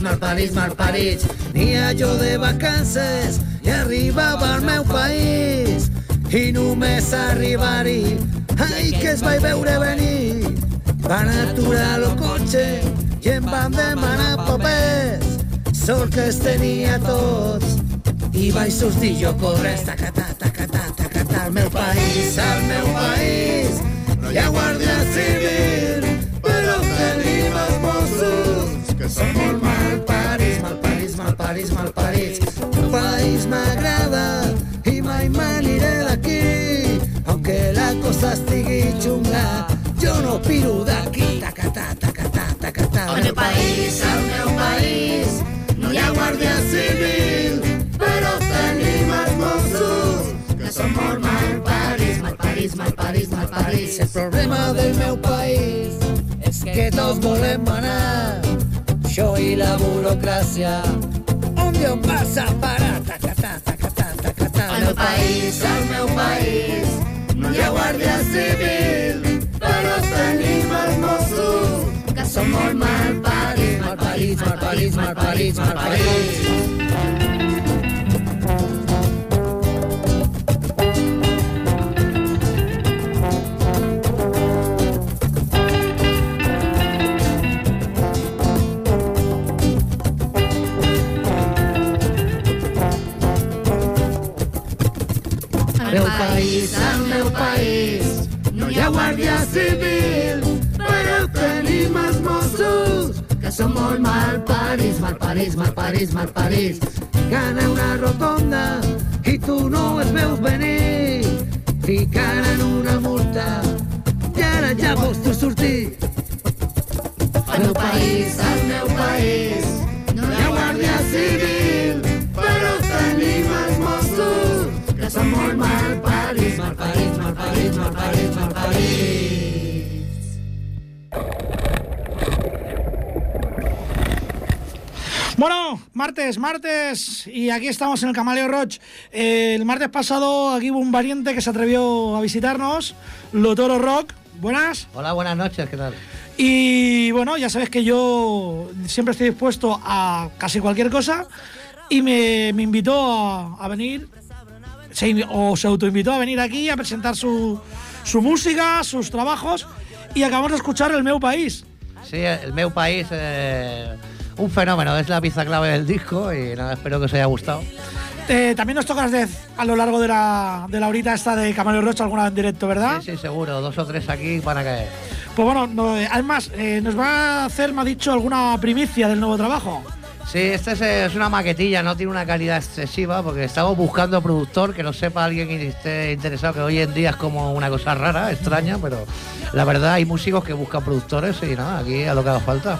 mal parits, mal parits, mal parits. Nia jo de vacances i arribava al meu país i només arribar-hi, ai que es vaig veure venir. Van aturar el cotxe i em van demanar papers, sort que els tenia tots i vaig sortir jo corrents, tacatà, tacatà, tacatà, al meu país, al meu país. No hi ha guàrdia civil, són molt mal parits, mal parits, mal. El país m'agrada i mai m'aniré d'aquí, aunque la cosa estigui xunga, jo no piro d'aquí, tacatà, tacatà, tacatà. Al meu país, al meu país, no hi ha guàrdia civil, però tenim els Mossos, que són molt mal parits, mal parits. El problema del meu país és que tots volem anar, això i la burocràcia. On Déu vas a parar? Tacatà, tacatà, tacatà. Al meu país, al meu país, no hi ha guàrdia civil, però tenim els Mossos, que són molt mal parits, mal parits, mal parits, meu país, no hi ha guàrdia civil, però tenim els Mossos, que són molt mal parits, mal parits, mal parits, mal parits. Gana una rotonda i tu no els veus venir, ficaran una multa i ara ja vols tu sortir. Al meu país, al meu país, parits, mal parits, mal parits, mal parits, mal parits. Bueno, martes, martes, y aquí estamos en el Camaleo Roch. Eh, el martes pasado aquí hubo un valiente que se atrevió a visitarnos, Lotoro Rock. Buenas. Hola, buenas noches, ¿qué tal? Y bueno, ya sabes que yo siempre estoy dispuesto a casi cualquier cosa y me, me invitó a, a venir, se, o se autoinvitó a venir aquí a presentar su, su música, sus trabajos y acabamos de escuchar El Meu País. Sí, el meu país, eh, un fenómeno, es la pieza clave del disco y nada, espero que os haya gustado. Eh, también nos tocas de, a lo largo de la, de la horita esta de Camaleo Rocha alguna vez en directo, ¿verdad? Sí, sí, seguro, dos o tres aquí van a caer. Pues bueno, no, eh, además, eh, nos va a hacer, me ha dicho, alguna primicia del nuevo trabajo. Sí, esta es, una maquetilla, no tiene una calidad excesiva porque estamos buscando productor que lo sepa alguien y esté interesado, que hoy en día es como una cosa rara, extraña, pero la verdad hay músicos que buscan productores y nada, aquí a lo que haga falta.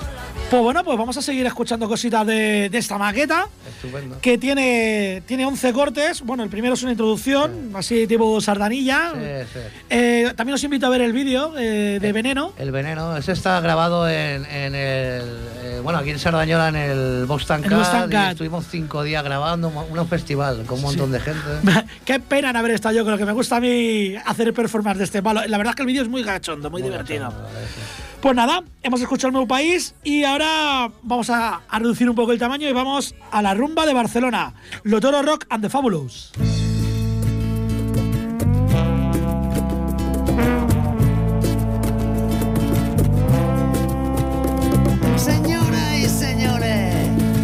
Pues bueno, pues vamos a seguir escuchando cositas de, de esta maqueta, Estupendo. que tiene, tiene 11 cortes. Bueno, el primero es una introducción, así tipo sardanilla. Sí, sí. Eh, también os invito a ver el vídeo eh, de Veneno. El veneno, ese está grabado en, en el. eh, bueno, aquí en Sardañola, en el Cat. Estuvimos cinco días grabando un, un festival con un montón de gente. Qué pena no haber estado yo con lo que me gusta a mí hacer performance de este palo. La verdad es que el vídeo es muy gachondo, muy, divertido. Pues nada, hemos escuchado el nuevo país y ahora vamos a, reducir un poco el tamaño y vamos a la rumba de Barcelona. Lotoro Rock and the Fabulous. Señoras y señores,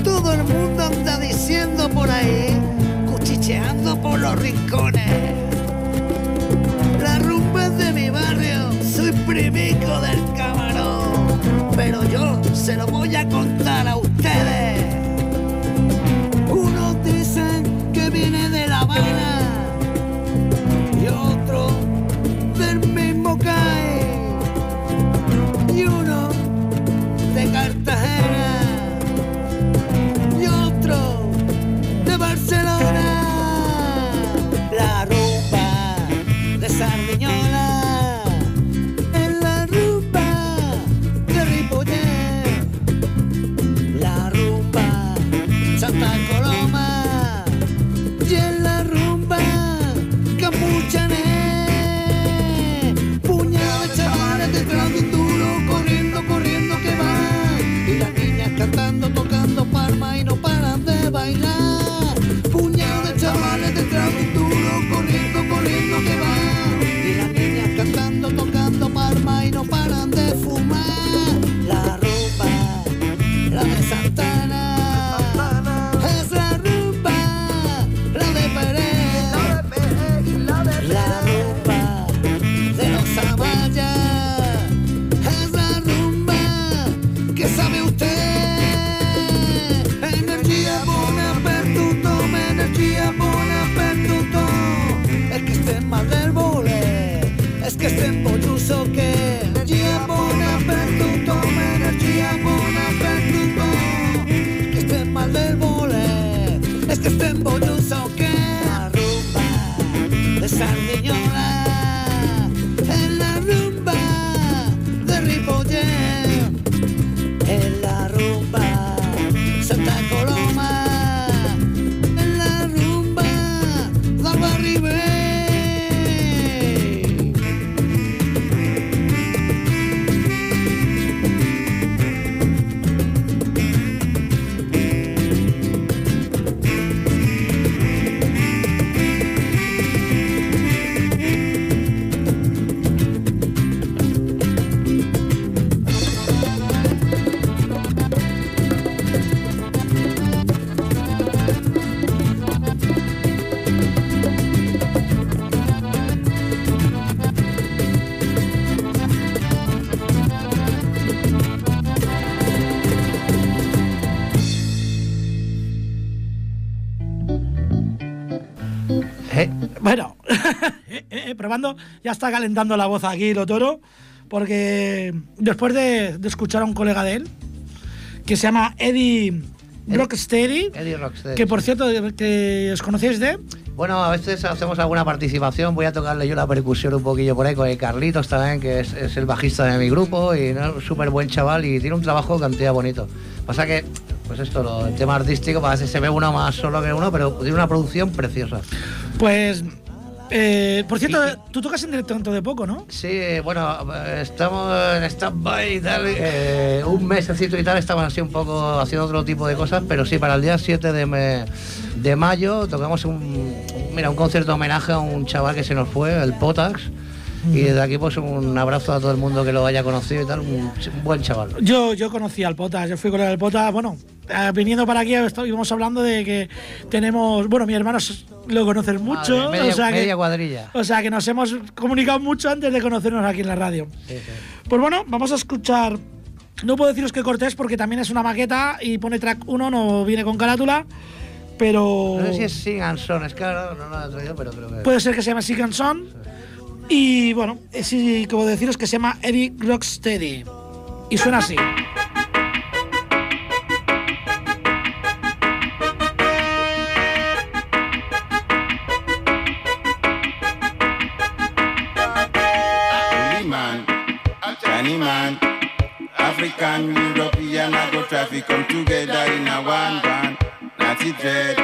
todo el mundo anda diciendo por ahí, cuchicheando por los rincones. Voy a contar que esté en Polluso, que ya está calentando la voz aquí lo toro, porque después de, de escuchar a un colega de él, que se llama Eddie Rocksteady, Eddie Rocksteady. que por cierto, que os conocéis de... Bueno, a veces hacemos alguna participación, voy a tocarle yo la percusión un poquillo por ahí con el Carlitos también, que es, es el bajista de mi grupo y ¿no? súper buen chaval y tiene un trabajo cantidad bonito. Pasa que, pues esto, lo, el tema artístico, a veces se ve uno más solo que uno, pero tiene una producción preciosa. Pues, eh, por cierto, tú tocas en directo dentro de poco, ¿no? Sí, bueno, estamos en stand-by y tal. eh, un mesecito y tal, estamos así un poco haciendo otro tipo de cosas, pero sí, para el día 7 de, me- de mayo tocamos un, mira, un concierto de homenaje a un chaval que se nos fue, el Potax. Y desde aquí pues un abrazo a todo el mundo que lo haya conocido y tal, un, buen chaval. Yo, yo conocí al Pota, yo fui con el Pota, bueno, eh, viniendo para aquí estuvimos hablando de que tenemos, bueno, mi hermano s- lo conoces mucho, Madre, media, o, sea media que, cuadrilla. o sea que nos hemos comunicado mucho antes de conocernos aquí en la radio. Sí, sí. Pues bueno, vamos a escuchar, no puedo deciros que cortés porque también es una maqueta y pone track 1, no viene con carátula, pero No sé si es Sing and Son, es que ahora no, lo he traído, pero creo que. puede ser que se llame and Son. Y bueno, eh, sí, como deciros que se llama Eric Rocksteady. Y suena así. Man, African, European, I go traffic come together in a one van. Natty dread,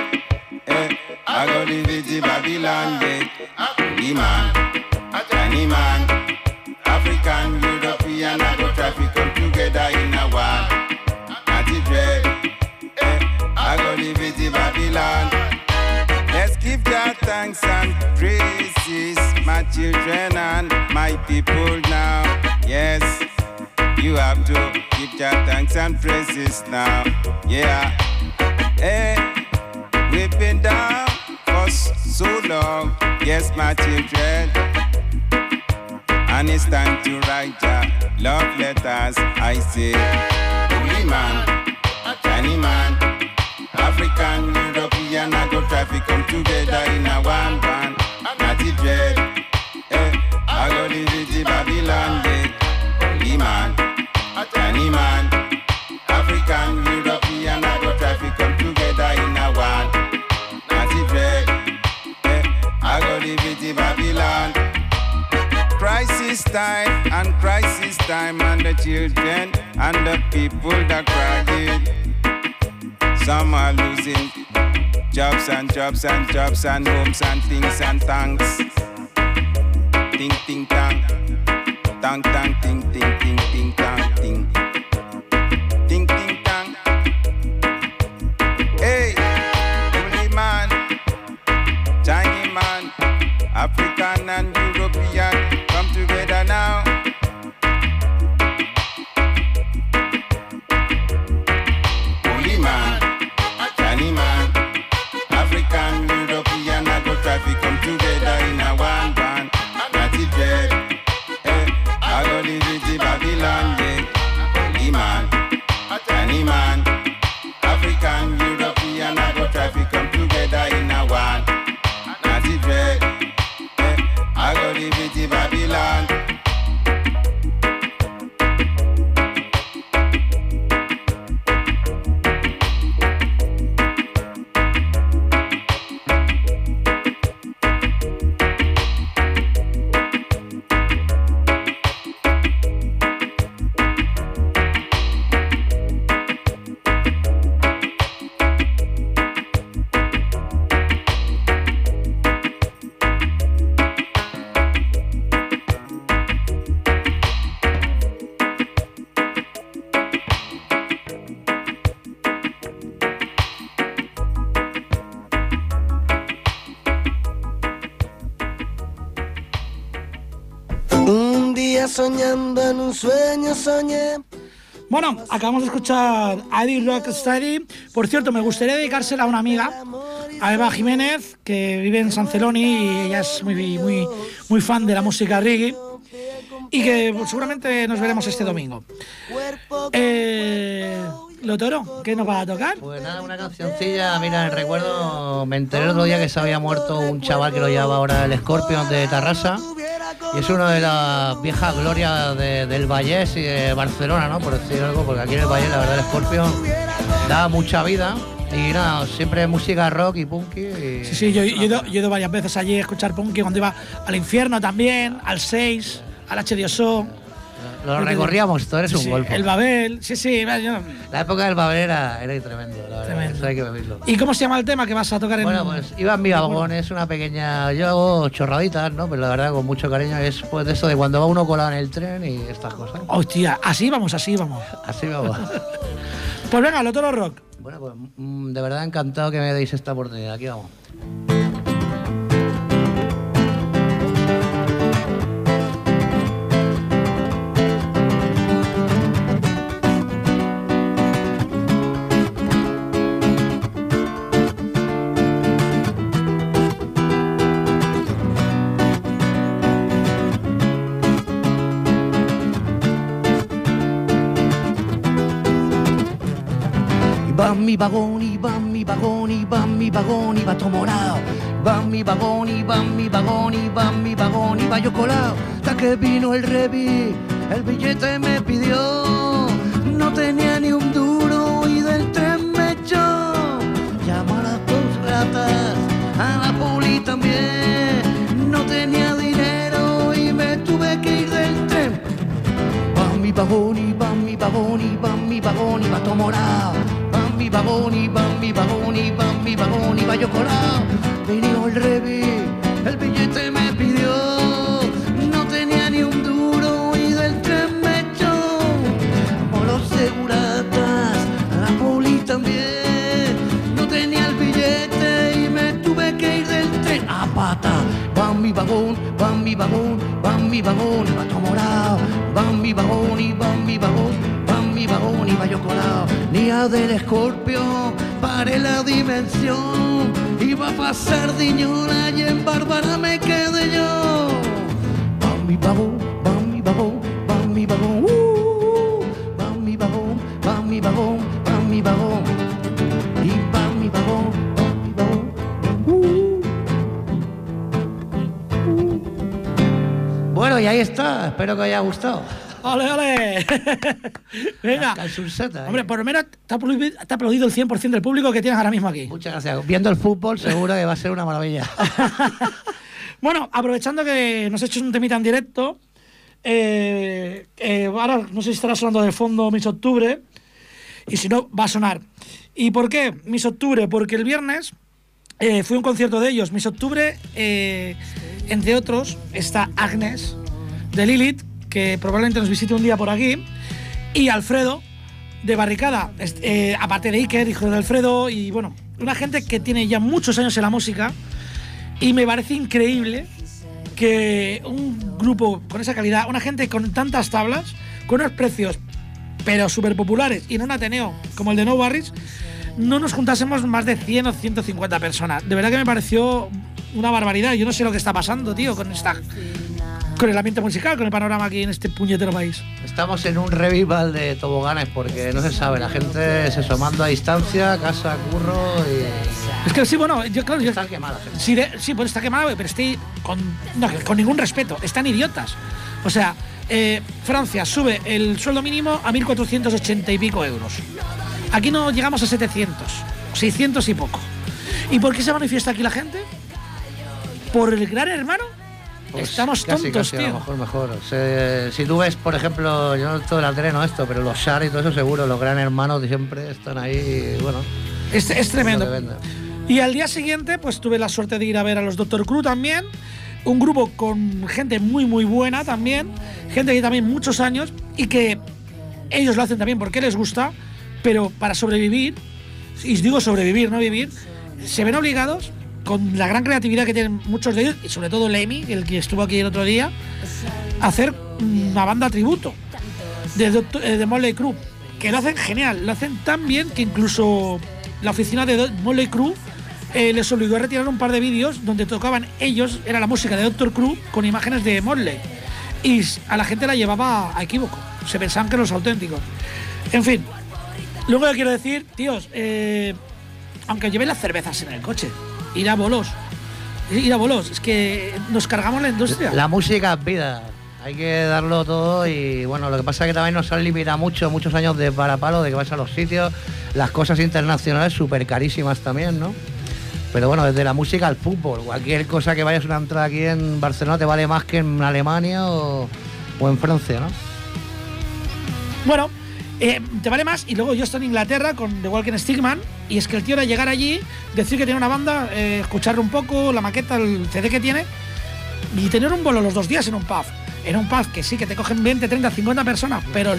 eh, I go live it in Babylon, yeah. Holy man, Chinese man, African, European, I go traffic come together in a one. Natty dread, eh, I go live in Babylon. Let's give God thanks and praises, my children and my people now. Yes, you have to give God thanks and praises now. Yeah, hey, we've been down for so long. Yes, my children. And it's time to write your love letters. I say, holy man, Chinese man. African, European, I go traffic come together in a one the people that crying. Some are losing jobs and jobs and jobs and homes and things and tanks. Ting ting tang. Tang tang ting un sueño soñé. Bueno, acabamos de escuchar a Eddie Rocksteady. Por cierto, me gustaría dedicársela a una amiga, a Eva Jiménez, que vive en San Celoni y ella es muy, muy, muy fan de la música reggae. Y que pues, seguramente nos veremos este domingo. Eh, Lotoro, ¿qué nos vas a tocar? Pues nada, una cancioncilla, mira, recuerdo, me enteré el otro día que se había muerto un chaval que lo llevaba ahora el Scorpion de Tarrasa. Y es una de las viejas glorias de- del Vallés y de Barcelona, ¿no? Por decir algo, porque aquí en el Vallés la verdad el Scorpion da mucha vida. Y nada, siempre música rock y punky. y- Sí, sí, yo, yo he ido, yo he ido varias veces allí a escuchar Punky cuando iba al infierno también, al 6, al H2O. Lo recorríamos, todo eres Sí, un golpe. El Babel, sí, sí. yo- La época del Babel era, era tremendo, la verdad. Tremendo. Eso hay que vivirlo. ¿Y cómo se llama el tema que vas a tocar en Bueno, pues iba en mi vagón, es una pequeña. Yo hago chorraditas, ¿no? Pero la verdad, con mucho cariño, es pues de eso de cuando va uno colado en el tren y estas cosas. Hostia, así vamos, así vamos. Así vamos. Pues venga, Lotoro Rock. bueno, pues mm, de verdad encantado que me deis esta oportunidad. Aquí vamos. Mi vagón, y va mi vagón, y va mi vagón, y va todo morado. Va mi vagón, y va mi vagón, y va mi vagón, y va yo colado. Hasta que vino el revi, el billete me pidió. No tenía ni un duro y del tren me echó. Llamó a las dos ratas, a la poli también. No tenía dinero y me tuve que ir del tren. Va mi vagón y va mi vagón y va mi vagón y va todo morado. Mi vagón y va mi vagón y va mi vagón y va yo colado. Vino el revi, el billete me pidió. No tenía ni un duro y del tren me echó. Por los seguratas, la poli también. No tenía el billete y me tuve que ir del tren a pata. Va mi vagón, va mi vagón, va mi vagón, va todo morado. Va mi vagón y va mi vagón, va va yo colado. Día del escorpio, paré la dimensión. Iba a pasar Diñola y en Bárbara me quedé yo. Va mi vagón, va mi vagón. uh, va mi vagón, va mi vagón. Y va mi vagón, va mi vagón. uh. Bueno, y ahí está. Espero que os haya gustado. ¡Ole, ole! venga. Calzurseta, ¿eh? Hombre, por lo menos te ha aplaudido, te ha aplaudido el 100% del público que tienes ahora mismo aquí. Muchas gracias. Viendo el fútbol, seguro que va a ser una maravilla. Bueno, aprovechando que nos has hecho un temita en directo, eh, eh, ahora no sé si estará sonando de fondo Miss Octubre, y si no, va a sonar. ¿Y por qué Miss Octubre? Porque el viernes eh, fui a un concierto de ellos. Miss Octubre, eh, entre otros, está Agnes de Lilith, que probablemente nos visite un día por aquí, y Alfredo de Barricada, eh, aparte de Iker, hijo de Alfredo, y bueno, una gente que tiene ya muchos años en la música. Y me parece increíble que un grupo con esa calidad, una gente con tantas tablas, con unos precios pero súper populares y en un Ateneo como el de No Barris, no nos juntásemos más de 100 o 150 personas. De verdad que me pareció una barbaridad. Yo no sé lo que está pasando, tío, con esta con el ambiente musical, con el panorama aquí en este puñetero país. Estamos en un revival de toboganes porque no se sabe. La gente se sumando a distancia, casa, curro y. Es que sí, bueno, yo claro, yo, Están quemadas. gente. Sí, de- sí, pues está quemado, pero estoy con, no, con ningún respeto. Están idiotas. O sea, eh, Francia sube el sueldo mínimo a 1.480 y pico euros. Aquí no llegamos a 700, 600 y poco. ¿Y por qué se manifiesta aquí la gente? ¿Por el gran hermano? Pues Estamos casi, tontos, casi, A lo tío. mejor mejor. Se- si tú ves, por ejemplo, yo no todo el tele no esto, pero los SAR y todo eso seguro, los gran hermanos siempre están ahí, y, bueno. Es, es tremendo. Y al día siguiente, pues tuve la suerte de ir a ver a los Doctor Crew también. Un grupo con gente muy, muy buena también. Gente que también muchos años y que ellos lo hacen también porque les gusta, pero para sobrevivir, y digo sobrevivir, no vivir, se ven obligados con la gran creatividad que tienen muchos de ellos, y sobre todo Lemmy, el que estuvo aquí el otro día, hacer una banda tributo de, eh, de Motley Crue, que lo hacen genial, lo hacen tan bien que incluso la oficina de Motley Crue eh, les obligó a retirar un par de vídeos donde tocaban ellos, era la música de Doctor Crue con imágenes de Motley. Y a la gente la llevaba a equívoco, se pensaban que eran los auténticos. En fin, Luego yo quiero decir, tíos, eh, aunque lleven las cervezas en el coche, ir a bolos. Ir a bolos, es que nos cargamos la industria. La música es vida. Hay que darlo todo y bueno, lo que pasa es que también nos han limitado mucho, muchos años de parapalo, de que vas a los sitios, las cosas internacionales súper carísimas también, ¿no? Pero bueno, desde la música al fútbol, cualquier cosa que vayas a una entrada aquí en Barcelona te vale más que en Alemania o, o en Francia, ¿no? Bueno, eh, te vale más. Y luego yo estoy en Inglaterra con The Walking Stigman. Y es que el tío era llegar allí, decir que tiene una banda, eh, escucharle un poco, la maqueta, el CD que tiene, y tener un bolo los dos días en un pub. En un pub que sí, que te cogen 20, 30, 50 personas, pero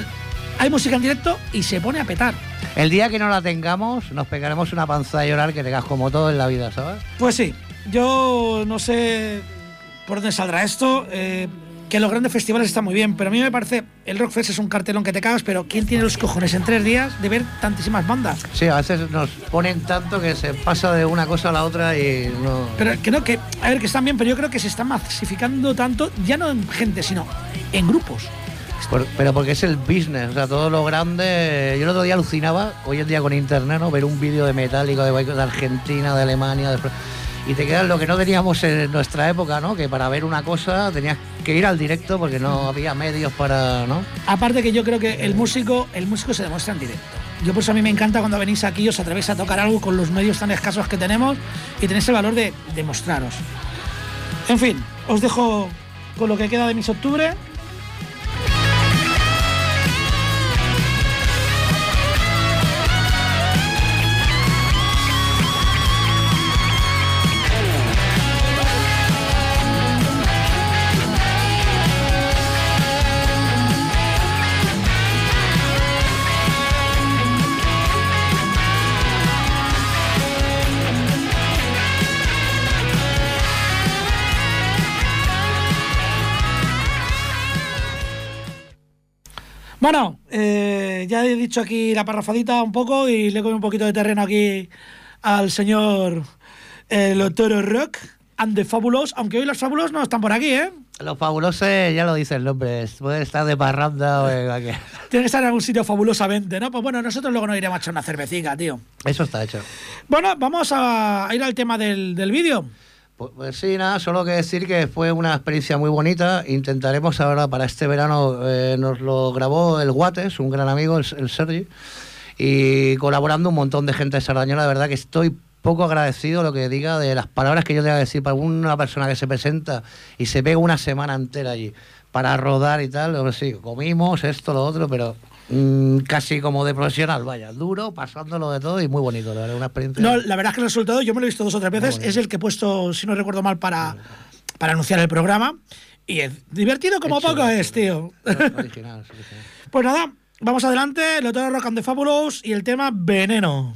hay música en directo y se pone a petar. El día que no la tengamos, nos pegaremos una panza a llorar que tengas como todo en la vida, ¿sabes? Pues sí, yo no sé por dónde saldrá esto. eh, que los grandes festivales están muy bien, pero a mí me parece el Rockfest es un cartelón que te cagas, pero ¿quién tiene los cojones en tres días de ver tantísimas bandas? Sí, a veces nos ponen tanto que se pasa de una cosa a la otra y no. Pero que no, que, a ver, que están bien, pero yo creo que se está masificando tanto, ya no en gente, sino en grupos. Por- pero porque es el business, o sea, todo lo grande. Yo el otro día alucinaba, hoy en día con internet, ¿no? Ver un vídeo de Metallica, de, de Argentina, de Alemania, de y te queda lo que no teníamos en nuestra época, ¿no? Que para ver una cosa tenías que ir al directo porque no había medios para, ¿no? Aparte que yo creo que el músico, el músico se demuestra en directo. Yo por eso a mí me encanta cuando venís aquí, os atrevéis a tocar algo con los medios tan escasos que tenemos y tenéis el valor de demostraros. En fin, os dejo con lo que queda de mis octubre. Bueno, eh, ya he dicho aquí la parrafadita un poco y le doy un poquito de terreno aquí al señor el Otero Rock and the Fabulous, aunque hoy los Fabulous no están por aquí, ¿eh? Los fabulosos, ya lo dice el nombre, pueden estar de parranda o en cualquier- Tienen que estar en algún sitio fabulosamente, ¿no? Pues bueno, nosotros luego nos iremos a echar una cervecita, tío. Eso está hecho. Bueno, vamos a ir al tema del, del vídeo. Pues, sí, nada, solo que decir que fue una experiencia muy bonita. Intentaremos ahora para este verano, eh, nos lo grabó el Guates, un gran amigo, el, el Sergi, y colaborando un montón de gente de Sardañola. De verdad que estoy poco agradecido lo que diga de las palabras que yo tenga que decir para una persona que se presenta y se pega una semana entera allí para rodar y tal. Sí, comimos esto, lo otro, pero mm, casi como de profesional, vaya, duro, pasándolo de todo y muy bonito, la verdad, una experiencia. No, la verdad es que el resultado, yo me lo he visto dos o tres veces, es el que he puesto, si no recuerdo mal, para, para anunciar el programa. Y es divertido como Hecho, poco es, tío. original, sí. Pues nada, vamos adelante, el Otero Rock and the Fabulous y el tema Veneno.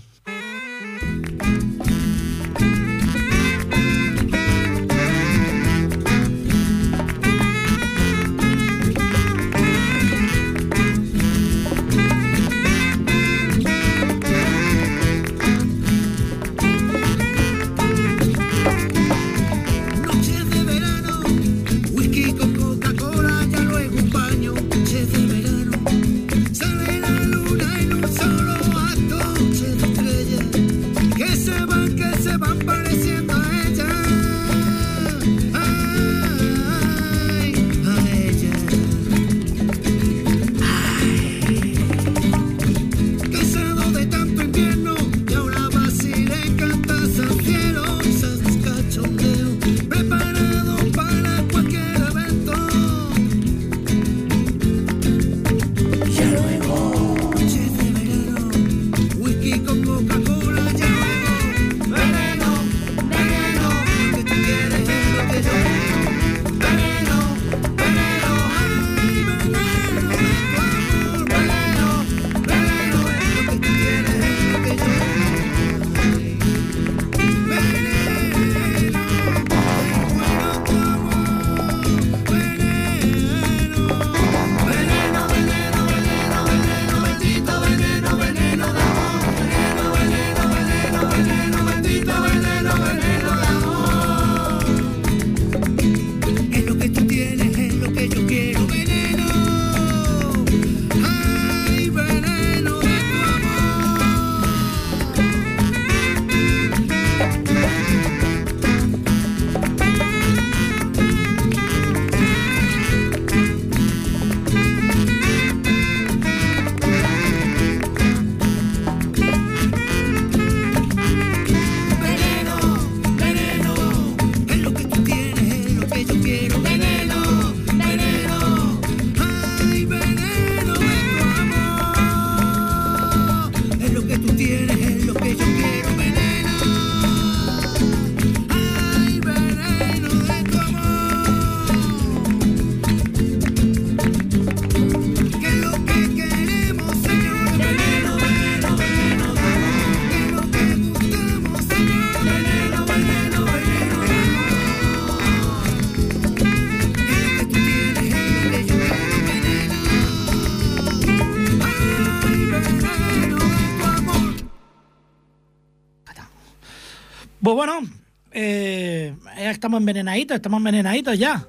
Estamos envenenaditos, estamos envenenaditos ya.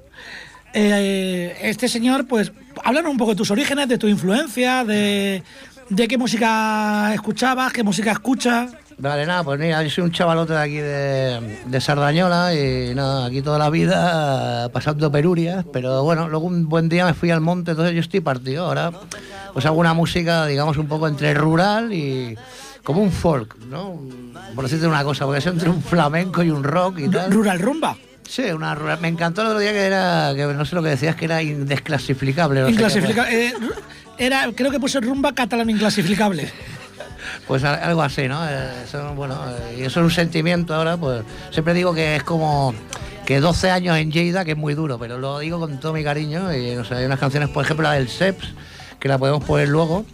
Eh, este señor, pues, háblanos un poco de tus orígenes, de tu influencia, de, de qué música escuchabas, qué música escuchas. Vale, nada, pues mira, yo soy un chavalote de aquí de, de Sardañola y nada, aquí toda la vida pasando perurias, pero bueno, luego un buen día me fui al monte, entonces yo estoy partido. Ahora pues hago una música, digamos, un poco entre rural y como un folk, ¿no? Por decirte una cosa, porque es entre un flamenco y un rock y tal. Rural Rumba. Sí, una rural. Me encantó el otro día que era, que no sé lo que decías, que era indesclasificable. no sé qué. Inclasifica- eh, era, creo que puse rumba catalán inclasificable. Pues algo así, ¿no? Eh, Eso, bueno, eh, y eso es un sentimiento ahora, pues siempre digo que es como que 12 años en Lleida, que es muy duro, pero lo digo con todo mi cariño. Y no sé, hay unas canciones, por ejemplo, la del Seps, que la podemos poner luego,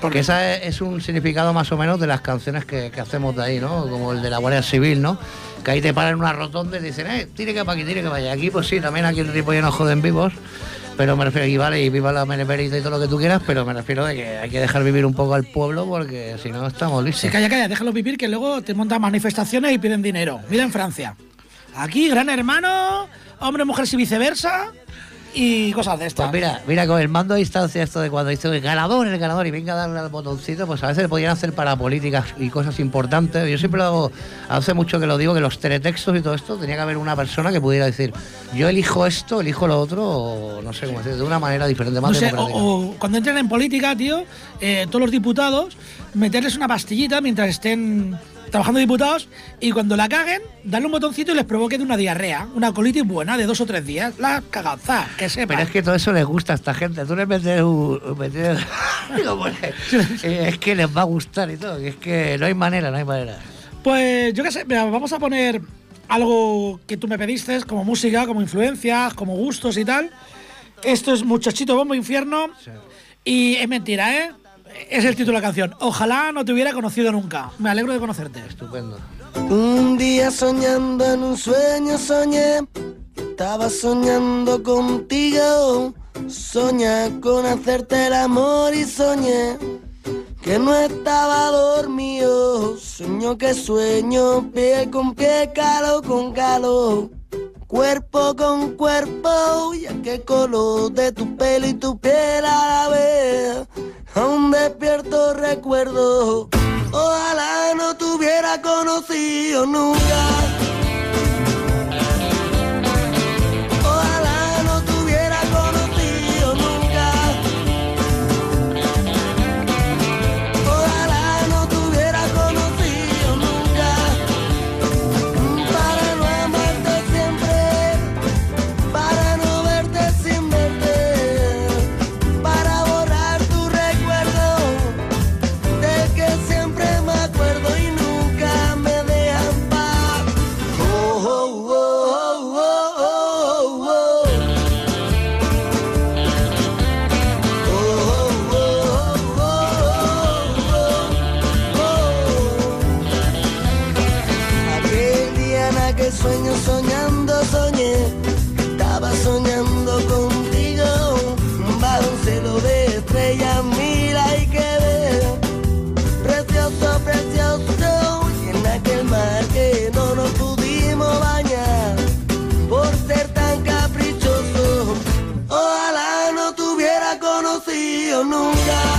porque esa es, es un significado más o menos de las canciones que, que hacemos de ahí, ¿no? Como el de la Guardia Civil, ¿no? Que ahí te paran una rotonda y dicen, eh, tire que para aquí, tire que para allá. Aquí, pues sí, también aquí en Ripollet nos joden vivos. Pero me refiero aquí, vale, y viva la meneperita y todo lo que tú quieras, pero me refiero de que hay que dejar vivir un poco al pueblo porque si no estamos listos. Sí, calla, calla, déjalo vivir que luego te montan manifestaciones y piden dinero. Mira en Francia. Aquí, gran hermano, hombre, mujer y viceversa y cosas de estas. Pues mira, mira, con el mando a distancia esto de cuando dice el ganador, el ganador y venga a darle al botoncito, pues a veces podrían hacer para políticas y cosas importantes. Yo siempre lo hago, hace mucho que lo digo, que los teletextos y todo esto, tenía que haber una persona que pudiera decir, yo elijo esto, elijo lo otro, o no sé cómo decir, de una manera diferente, más No sé, o, democrática. o cuando entren en política, tío, eh, todos los diputados, meterles una pastillita mientras estén trabajando diputados y cuando la caguen, darle un botoncito y les provoque de una diarrea, una colitis buena de dos o tres días. La cagaza, que sepa. Pero es que todo eso les gusta a esta gente. Tú les metes un. metes- pues, eh, es que les va a gustar y todo. Es que no hay manera, no hay manera. Pues yo qué sé, mira, vamos a poner algo que tú me pediste, como música, como influencias, como gustos y tal. Esto es Muchachito Bombo Infierno. Y es mentira, ¿eh? Es el título de la canción. Ojalá no te hubiera conocido nunca. Me alegro de conocerte. Estupendo. Un día soñando en un sueño soñé, estaba soñando contigo, soñé con hacerte el amor y soñé que no estaba dormido, sueño que sueño, pie con pie, calo con calo, cuerpo con cuerpo, y a qué color de tu pelo y tu piel a la vez, aún despierto recuerdo, ojalá no te hubiera conocido nunca. Nunca.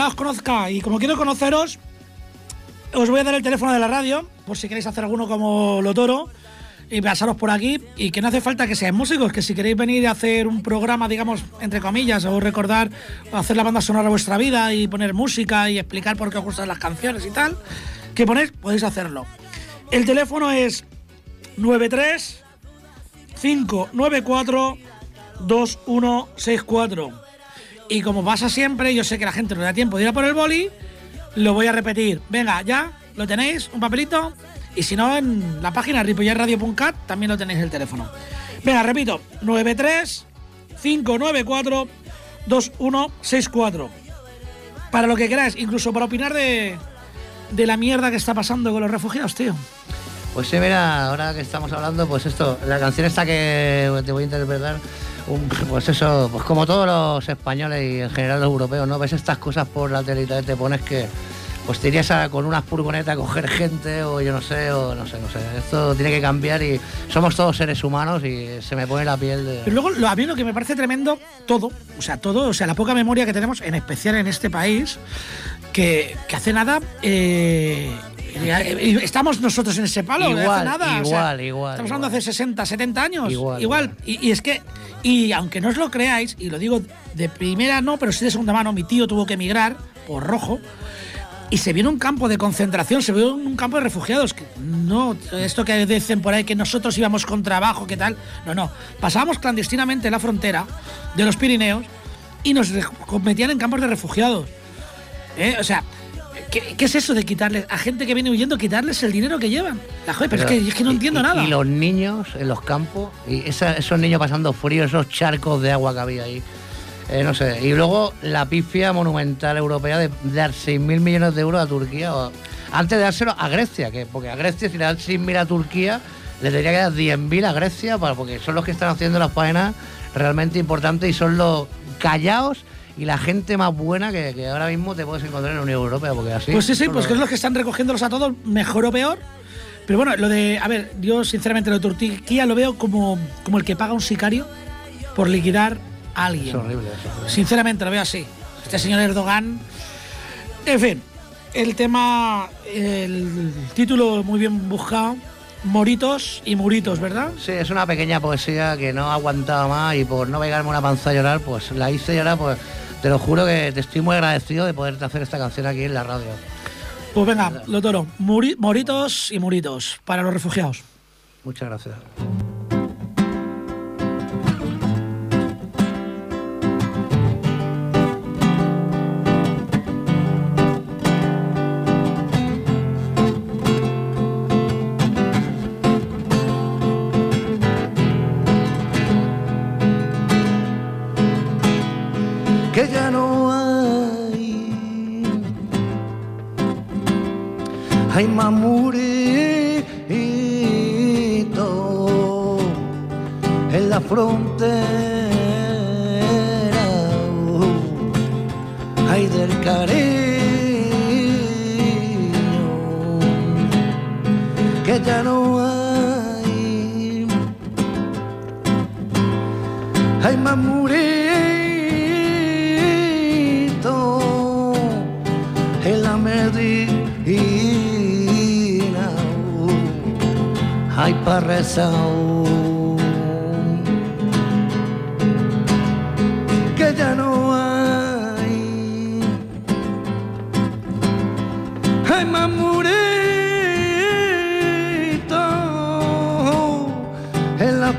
Ojalá os conozca y como quiero conoceros, os voy a dar el teléfono de la radio, por si queréis hacer alguno como Lo Toro, y pasaros por aquí, y que no hace falta que seáis músicos, que si queréis venir a hacer un programa, digamos, entre comillas, o recordar, o hacer la banda sonora de vuestra vida y poner música y explicar por qué os gustan las canciones y tal, que ponéis, podéis hacerlo. El teléfono es 93 594 2164. Y como pasa siempre, yo sé que la gente no le da tiempo de ir a por el boli, lo voy a repetir. Venga, ya, lo tenéis, un papelito. Y si no, en la página ripollerradio.cat también lo tenéis el teléfono. Venga, repito, 93 594 2164. Para lo que queráis, incluso para opinar de, de la mierda que está pasando con los refugiados, tío. Pues sí, mira, ahora que estamos hablando, pues esto, la canción esta que te voy a interpretar, pues eso, pues como todos los españoles y en general los europeos, ¿no? Ves estas cosas por la tele y te pones que pues te irías a- con unas furgonetas a coger gente o yo no sé, o no sé, no sé. Esto tiene que cambiar y somos todos seres humanos y se me pone la piel de... Pero luego, a mí lo que me parece tremendo, todo, o sea, todo, o sea, la poca memoria que tenemos, en especial en este país, que, que hace nada. eh, estamos nosotros en ese palo, de Igual, hace nada. o sea, igual, igual, Estamos hablando igual. hace 60, 70 años. Igual, Igual. Y, y es que, y aunque no os lo creáis, y lo digo de primera no, pero sí de segunda mano, mi tío tuvo que emigrar por rojo. Y se vio en un campo de concentración, se vio en un campo de refugiados. Que no, esto que dicen por ahí que nosotros íbamos con trabajo, ¿qué tal? No, no. Pasábamos clandestinamente la frontera de los Pirineos y nos metían en campos de refugiados. ¿Eh? O sea, ¿qué, qué es eso de quitarles a gente que viene huyendo, quitarles el dinero que llevan? La joder, pero, es, que, es que no entiendo y- nada. Y los niños en los campos, y esa- esos niños pasando frío, esos charcos de agua que había ahí. Eh, no sé. Y luego la pifia monumental europea de dar 6.000 millones de euros a Turquía. o- antes de dárselo a Grecia, que porque a Grecia, si le dan 6.000 a Turquía, le tendría que dar 10.000 a Grecia, para, porque son los que están haciendo las faenas realmente importantes y son los callados y la gente más buena que, que ahora mismo te puedes encontrar en la Unión Europea. Porque así. Pues sí, sí, pues que es los que están recogiéndolos a todos, mejor o peor. Pero bueno, lo de. A ver, yo sinceramente lo de Turquía lo veo como, como el que paga un sicario por liquidar a alguien. Es horrible eso. Sinceramente lo veo así. Este señor Erdogan. En fin, el tema, el título muy bien buscado. Moritos y muritos, ¿verdad? Sí, es una pequeña poesía que no aguantaba más y por no pegarme una panza a llorar, pues la hice llorar, pues te lo juro que te estoy muy agradecido de poderte hacer esta canción aquí en la radio. Pues venga, lo toro. Muri- moritos y muritos para los refugiados. Muchas gracias.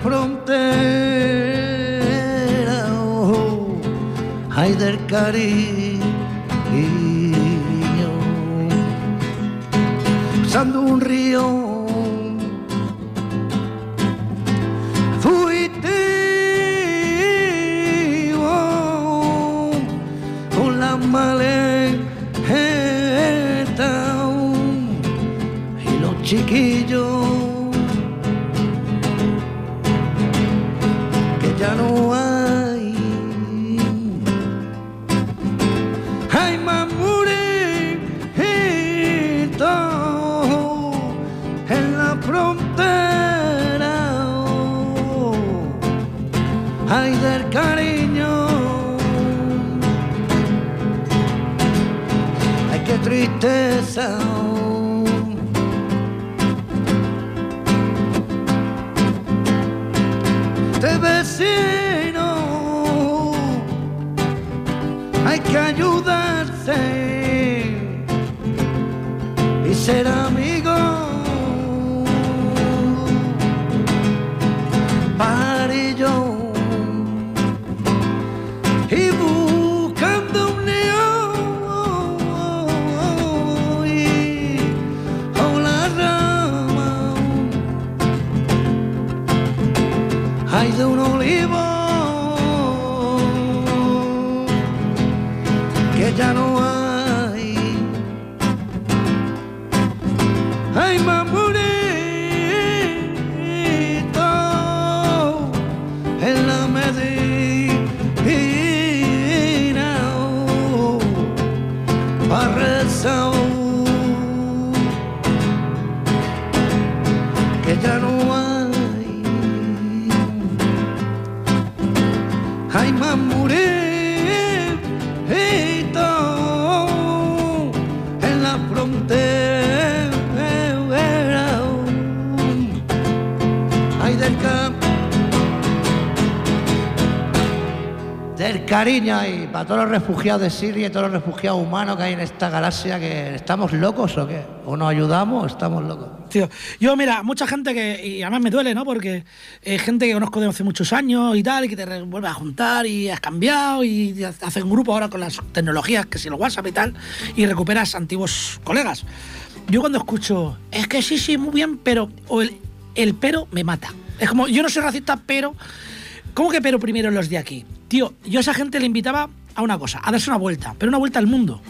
Frontera. Hay del cariño. Cruzando un río. Tristeza. De vecino hay que ayudarse y ser para todos los refugiados de Siria y todos los refugiados humanos que hay en esta galaxia que estamos locos o qué o nos ayudamos o estamos locos Tío, yo mira, mucha gente que, y además me duele, ¿no? Porque eh, gente que conozco de hace muchos años y tal, y que te vuelves a juntar y has cambiado y haces un grupo ahora con las tecnologías, que si el WhatsApp y tal, y recuperas antiguos colegas. Yo cuando escucho, es que sí, sí, muy bien, pero, o el, el pero me mata. Es como, yo no soy racista, pero, ¿cómo que pero primero los de aquí? Tío, yo a esa gente le invitaba a una cosa, a darse una vuelta, pero una vuelta al mundo.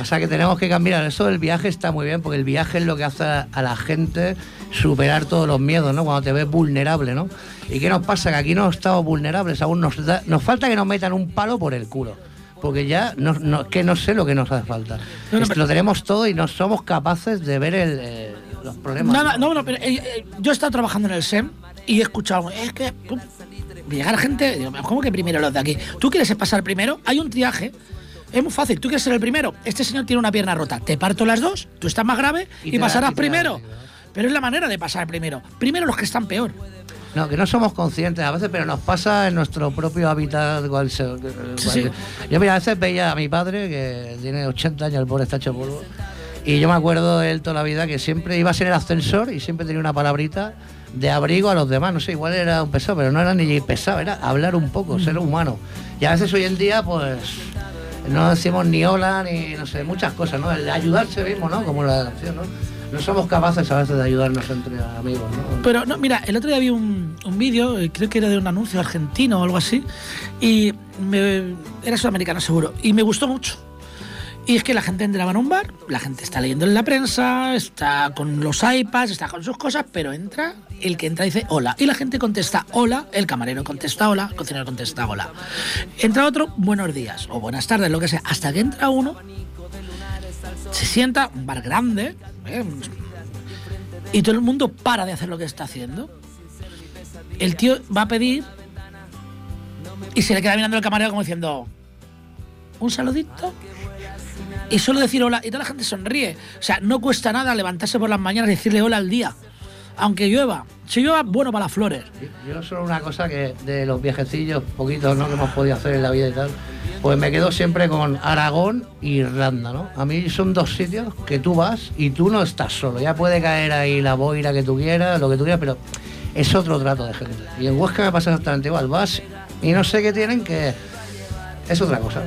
O sea que tenemos que cambiar. Eso del viaje está muy bien, porque el viaje es lo que hace a la gente superar todos los miedos, ¿no? Cuando te ves vulnerable, ¿no? ¿Y qué nos pasa? Que aquí no estamos vulnerables, aún nos, da- nos falta que nos metan un palo por el culo. Porque ya no, no- que no sé lo que nos hace falta. No, no, Es- pero- Lo tenemos todo y no somos capaces de ver el, eh, los problemas. Nada, no, no, pero eh, eh, yo he estado trabajando en el SEM y he escuchado, es que llegar gente, digo, ¿cómo que primero los de aquí? ¿Tú quieres pasar primero? Hay un triaje. Es muy fácil, tú quieres ser el primero. Este señor tiene una pierna rota. Te parto las dos, tú estás más grave Y y, te da- pasarás y te da- primero. Pero es la manera de pasar primero. Primero los que están peor. No, que no somos conscientes a veces, pero nos pasa en nuestro propio hábitat. cual se- cual- sí. Yo, mira, a veces veía a mi padre, que tiene 80 años, el pobre está hecho polvo, y yo me acuerdo de él toda la vida que siempre iba a ser el ascensor y siempre tenía una palabrita de abrigo a los demás. No sé, igual era un pesado, pero no era ni pesado, era hablar un poco, ser humano. Y a veces hoy en día, pues. No decimos ni hola, ni no sé, muchas cosas, ¿no? El ayudarse mismo, ¿no? Como la canción, ¿no? No somos capaces a veces de ayudarnos entre amigos, ¿no? Pero no, mira, el otro día vi un, un vídeo, eh, creo que era de un anuncio argentino o algo así, y me- era sudamericano seguro, y me gustó mucho. Y es que la gente entraba en un bar, la gente está leyendo en la prensa, está con los iPads, está con sus cosas, pero entra el que entra dice hola. Y la gente contesta hola, el camarero contesta hola, el cocinero contesta hola. Entra otro, buenos días o buenas tardes, lo que sea. Hasta que entra uno, se sienta, un bar grande, ¿eh? y todo el mundo para de hacer lo que está haciendo. El tío va a pedir y se le queda mirando el camarero como diciendo, un saludito. Y solo decir hola, y toda la gente sonríe. O sea, no cuesta nada levantarse por las mañanas y decirle hola al día. Aunque llueva. Si llueva, bueno para las flores. Yo solo una cosa que de los viajecillos poquitos ¿no? que hemos podido hacer en la vida y tal, pues me quedo siempre con Aragón y Irlanda, ¿no? A mí son dos sitios que tú vas y tú no estás solo. Ya puede caer ahí la boira que tú quieras, lo que tú quieras, pero es otro trato de gente. Y en Huesca me pasa exactamente igual. Vas y no sé qué tienen que es otra cosa.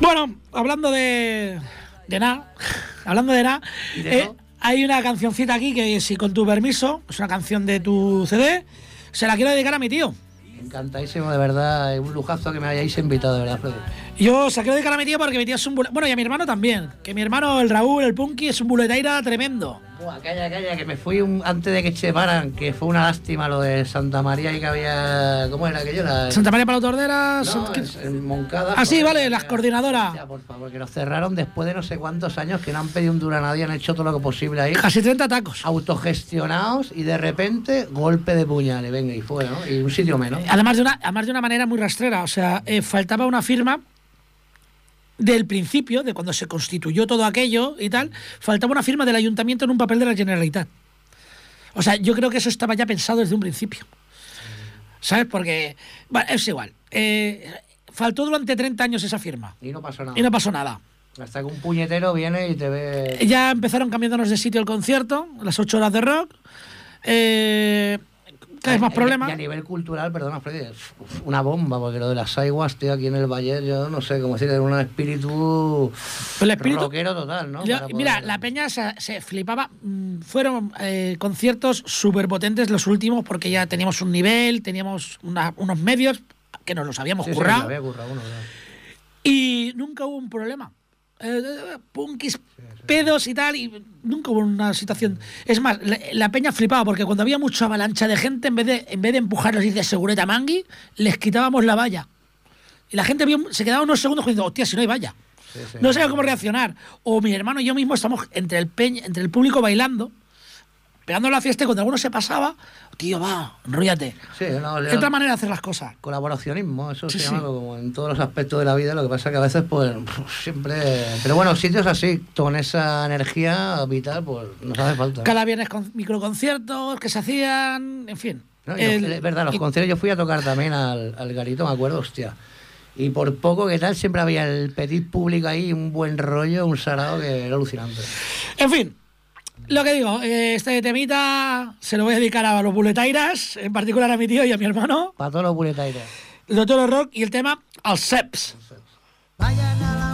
Bueno, hablando de. de nada. Hablando de nada. ¿Y de eh, hay una cancioncita aquí que, si con tu permiso, es una canción de tu CD, se la quiero dedicar a mi tío. Encantadísimo, de verdad. Es un lujazo que me hayáis invitado, de verdad, Freddy. Yo se la quiero dedicar a mi tío porque mi tío es un Bueno, y a mi hermano también. Que mi hermano, el Raúl, el Punky, es un buleteira tremendo. Buah, calla, calla, que me fui un- antes de que se paran, que fue una lástima lo de Santa María y que había. ¿Cómo era aquello? La- Santa María para Tordera. No, ¿qué- es- en Moncada. Ah, sí, vale, las coordinadoras. Ya, por favor, que nos cerraron después de no sé cuántos años, que no han pedido un duro a nadie, han hecho todo lo que posible ahí. Casi 30 tacos. Autogestionados y de repente golpe de puñales, venga, y fuera, ¿no? Y un sitio menos. Además de una, además de una manera muy rastrera. O sea, eh, faltaba una firma del principio, de cuando se constituyó todo aquello y tal, faltaba una firma del ayuntamiento en un papel de la Generalitat. O sea, yo creo que eso estaba ya pensado desde un principio. ¿Sabes? Porque, bueno, es igual. Eh, faltó durante 30 años esa firma Y no pasó nada. y no pasó nada. Hasta que un puñetero viene y te ve. Ya empezaron cambiándonos de sitio el concierto, las 8 horas de rock. Eh, cada vez más problemas. Y a nivel cultural, perdona, Freddy, es una bomba, porque lo de las aiguas, tío, aquí en el Valle, yo no sé cómo decir, era un espíritu, El espíritu- rockero total, ¿no? Mira, la peña se, se flipaba. Mm, Fueron eh, conciertos súper potentes los últimos porque ya teníamos un nivel, teníamos una- unos medios que nos los habíamos Sí, currado me había currado uno, ya. y nunca hubo un problema. Eh, eh, punkis, pedos y tal, y nunca hubo una situación. Es más, la, la peña flipaba porque cuando había mucha avalancha de gente, en vez de, en vez de empujarlos y de segureta mangui, les quitábamos la valla. Y la gente vio- se quedaba unos segundos diciendo, hostia, si no hay valla. Sí, sí. No sabía cómo reaccionar. O mi hermano y yo mismo estamos entre el, peñ- entre el público bailando, pegando la fiesta y cuando alguno se pasaba, tío, va, enróllate. Sí, no, ¿Qué otra manera de hacer las cosas? colaboracionismo, eso Sí, se sí. llama como en todos los aspectos de la vida, lo que pasa que a veces pues siempre... Pero bueno, sitios así, con esa energía vital, pues nos hace falta. Cada viernes con microconciertos que se hacían, en fin. No, El- es verdad, los y- conciertos yo fui a tocar también al, al garito, me acuerdo, hostia. Y por poco que tal, siempre había el petit público ahí, un buen rollo, un sarao que era alucinante. En fin, lo que digo, este temita se lo voy a dedicar a los buletairas, en particular a mi tío y a mi hermano, Para todos los buletaires. el doctor Rock y el tema al SEPS. Vayan a la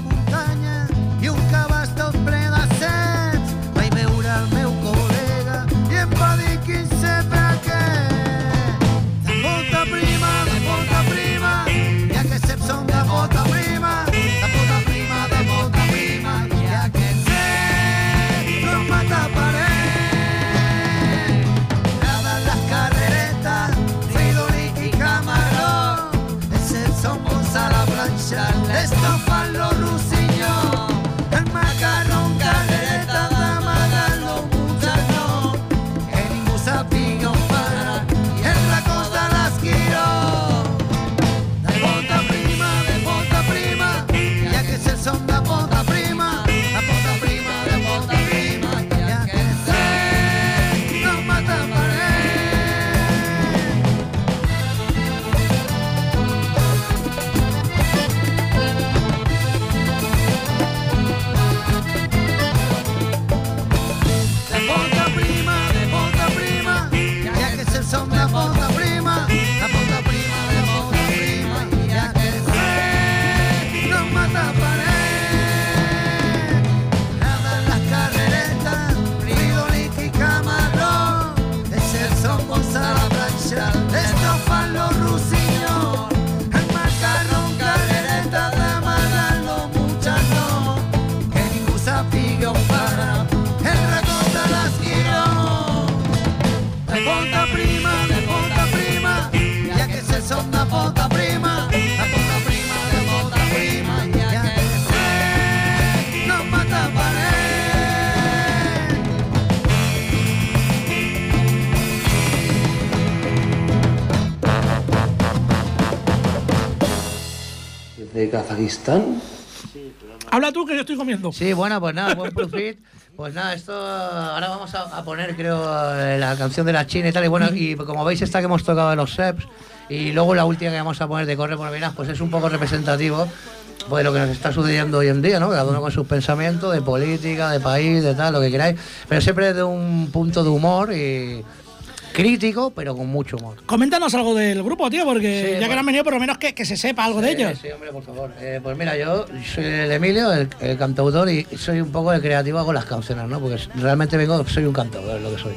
Kazajistán. Habla tú que yo estoy comiendo. Sí, bueno, pues nada, buen profit. Pues nada, esto ahora vamos a, a poner, creo, eh, la canción de la China y tal. Y bueno, y como veis, esta que hemos tocado de los SEPs y luego la última que vamos a poner de Corre por Minas, pues es un poco representativo pues, de lo que nos está sucediendo hoy en día, ¿no? Cada uno con sus pensamientos de política, de país, de tal, lo que queráis. Pero siempre desde un punto de humor y crítico, pero con mucho humor. Coméntanos algo del grupo, tío, porque Sí, ya que no han venido, por lo menos que, que se sepa algo de ellos. Sí, hombre, por favor. Eh, pues mira, yo soy el Emilio, el, el cantautor, y soy un poco el creativo con las canciones, ¿no? Porque realmente vengo, soy un cantautor, es lo que soy.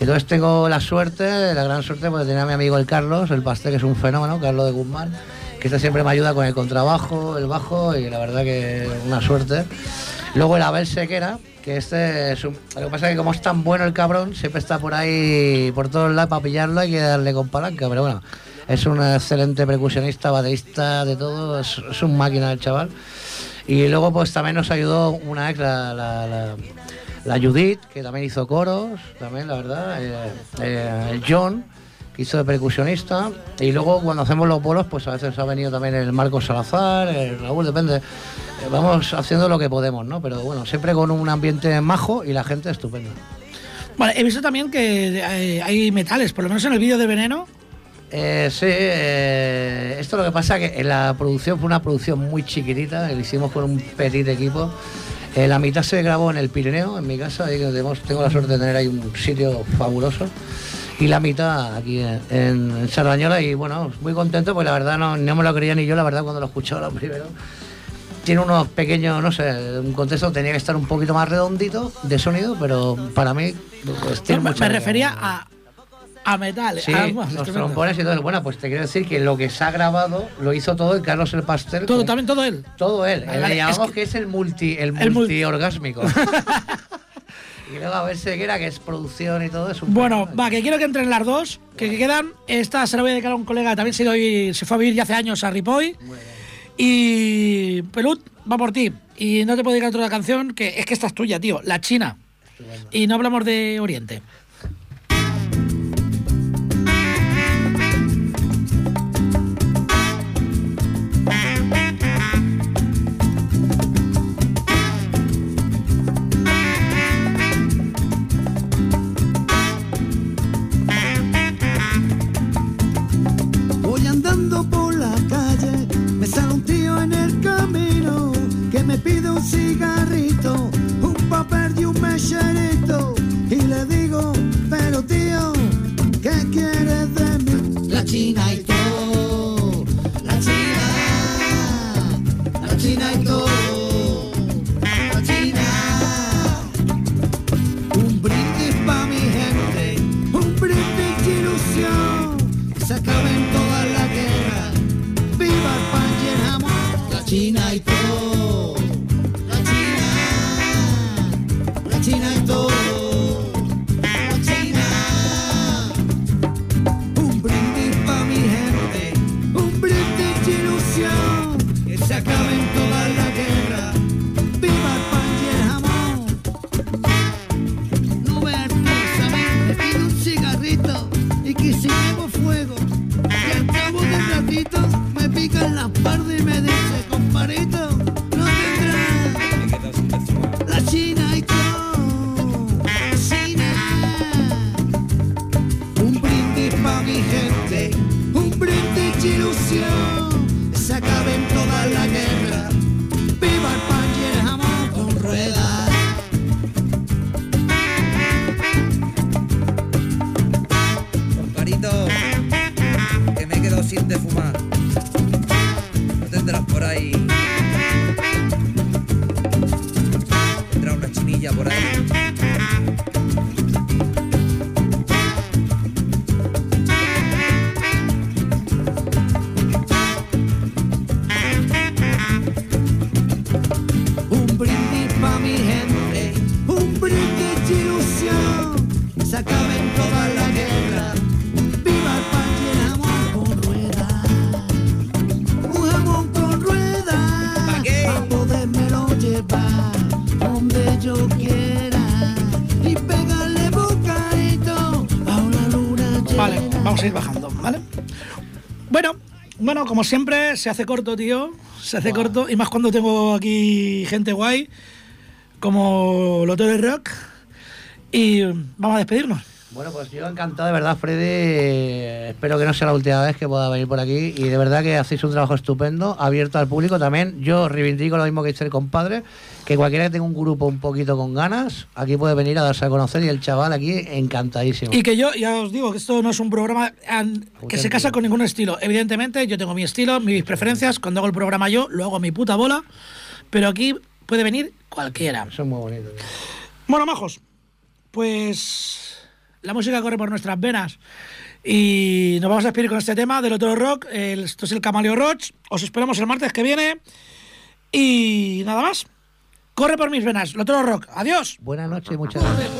Entonces tengo la suerte, la gran suerte, porque tenía a mi amigo el Carlos, el pastel, que es un fenómeno, Carlos de Guzmán, que este siempre me ayuda con el contrabajo, el bajo, y la verdad que una suerte. Luego el Abel Sequera, que este es un... Lo que pasa es que como es tan bueno el cabrón, siempre está por ahí, por todos lados, para pillarlo hay que darle con palanca, pero bueno, es un excelente percusionista, baterista, de todo, es, es un máquina el chaval. Y luego pues también nos ayudó una ex, la, la, la- Judith, que también hizo coros, también la verdad, eh, eh, el John, que hizo de percusionista, y luego cuando hacemos los bolos, pues a veces ha venido también el Marcos Salazar, el Raúl, depende. Vamos haciendo lo que podemos, ¿no? Pero bueno, siempre con un ambiente majo y la gente estupenda. Vale, he visto también que eh, hay metales, por lo menos en el vídeo de Veneno. Eh, sí, eh, esto lo que pasa que en la producción fue una producción muy chiquitita, lo hicimos con un petit equipo. Eh, la mitad se grabó en el Pirineo, en mi casa, ahí que tenemos- tengo la suerte de tener ahí un sitio fabuloso. Y la mitad aquí en, en Sardañola y bueno, muy contento porque la verdad no, no me lo creía ni yo, la verdad cuando lo escuchaba lo primero. Tiene unos pequeños, no sé, un contexto tenía que estar un poquito más redondito de sonido, pero para mí pues, tiene No, me, mucha- me refería a, a metal. Sí, a- los trombones y todo. Bueno, pues te quiero decir que lo que se ha grabado lo hizo todo el Carlos el Pastel. Todo, con- también todo él. todo él. Vale, Le llamamos es que... es el multi, el El multi- multiorgásmico. y luego a ver Seguera, que es producción y todo eso. Bueno, va, que quiero que entren las dos, que, que quedan. Esta se la voy a dedicar a un colega también se, ha ido y- se fue a vivir ya hace años a Ripoll. Y Pelut, va por ti. Y no te puedo dedicar otra canción, que es que esta es tuya, tío, La China. Y no hablamos de Oriente. Jamón, la China y vamos a ir bajando, ¿vale? Bueno, bueno, como siempre, se hace corto, tío. Se hace corto. Y más cuando tengo aquí gente guay, como Lotero Rock. Y vamos a despedirnos. Bueno, pues yo encantado de verdad, Freddy. Espero que no sea la última vez que pueda venir por aquí. Y de verdad que hacéis un trabajo estupendo, abierto al público también. Yo reivindico lo mismo que dice el compadre, que cualquiera que tenga un grupo un poquito con ganas, aquí puede venir a darse a conocer y el chaval aquí encantadísimo. Y que yo, ya os digo, que esto no es un programa que se casa con ningún estilo. Evidentemente, yo tengo mi estilo, mis preferencias. Cuando hago el programa yo, lo hago a mi puta bola. Pero aquí puede venir cualquiera. Eso es muy bonito. tío. Bueno, majos, pues la música corre por nuestras venas. Y nos vamos a despedir con este tema del otro rock. El- esto es el Camaleo Roach. Os esperamos el martes que viene. Y nada más. Corre por mis venas. El otro rock. Adiós. Buenas noches y muchas gracias.